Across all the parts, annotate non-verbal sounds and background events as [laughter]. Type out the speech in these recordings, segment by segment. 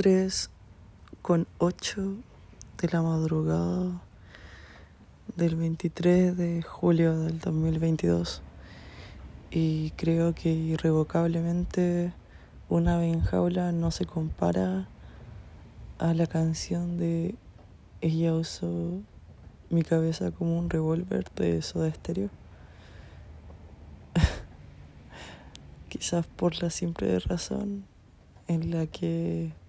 3 con 8 de la madrugada del 23 de julio del 2022 y creo que irrevocablemente una ave en jaula no se compara a la canción de Ella usó mi cabeza como un revólver de Soda Stereo. [laughs] Quizás por la simple razón en la que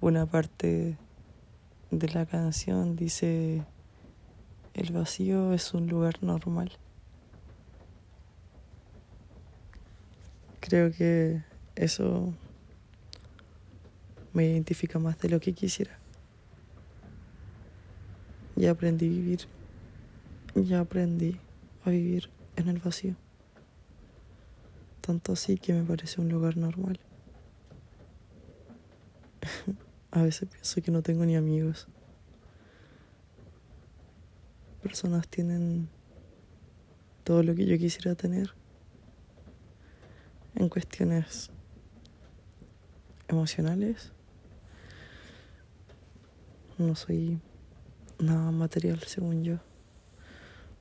una parte de la canción dice el vacío es un lugar normal. Creo que eso me identifica más de lo que quisiera. Ya aprendí a vivir. Ya aprendí a vivir en el vacío. Tanto así que me parece un lugar normal. A veces pienso que no tengo ni amigos. Personas tienen todo lo que yo quisiera tener en cuestiones emocionales. No soy nada material, según yo.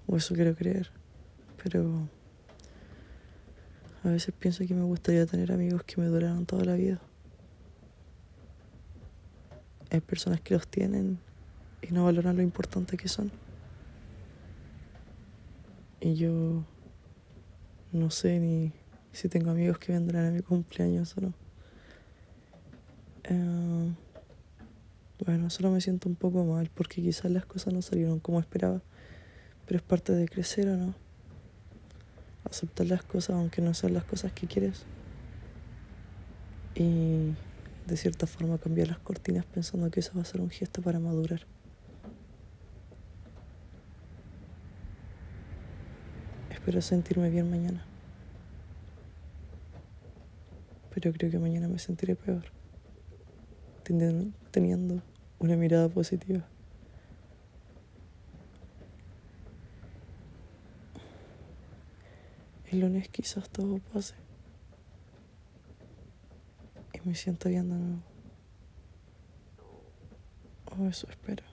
O eso quiero creer. Pero a veces pienso que me gustaría tener amigos que me duraran toda la vida. Hay personas que los tienen y no valoran lo importante que son. Y yo no sé ni si tengo amigos que vendrán a mi cumpleaños o no. Eh, bueno, solo me siento un poco mal porque quizás las cosas no salieron como esperaba, pero es parte de crecer o no. Aceptar las cosas aunque no sean las cosas que quieres. Y de cierta forma cambiar las cortinas pensando que eso va a ser un gesto para madurar. Espero sentirme bien mañana. Pero creo que mañana me sentiré peor. Teniendo una mirada positiva. El lunes quizás todo pase. Me siento bien de nuevo. O eso espero.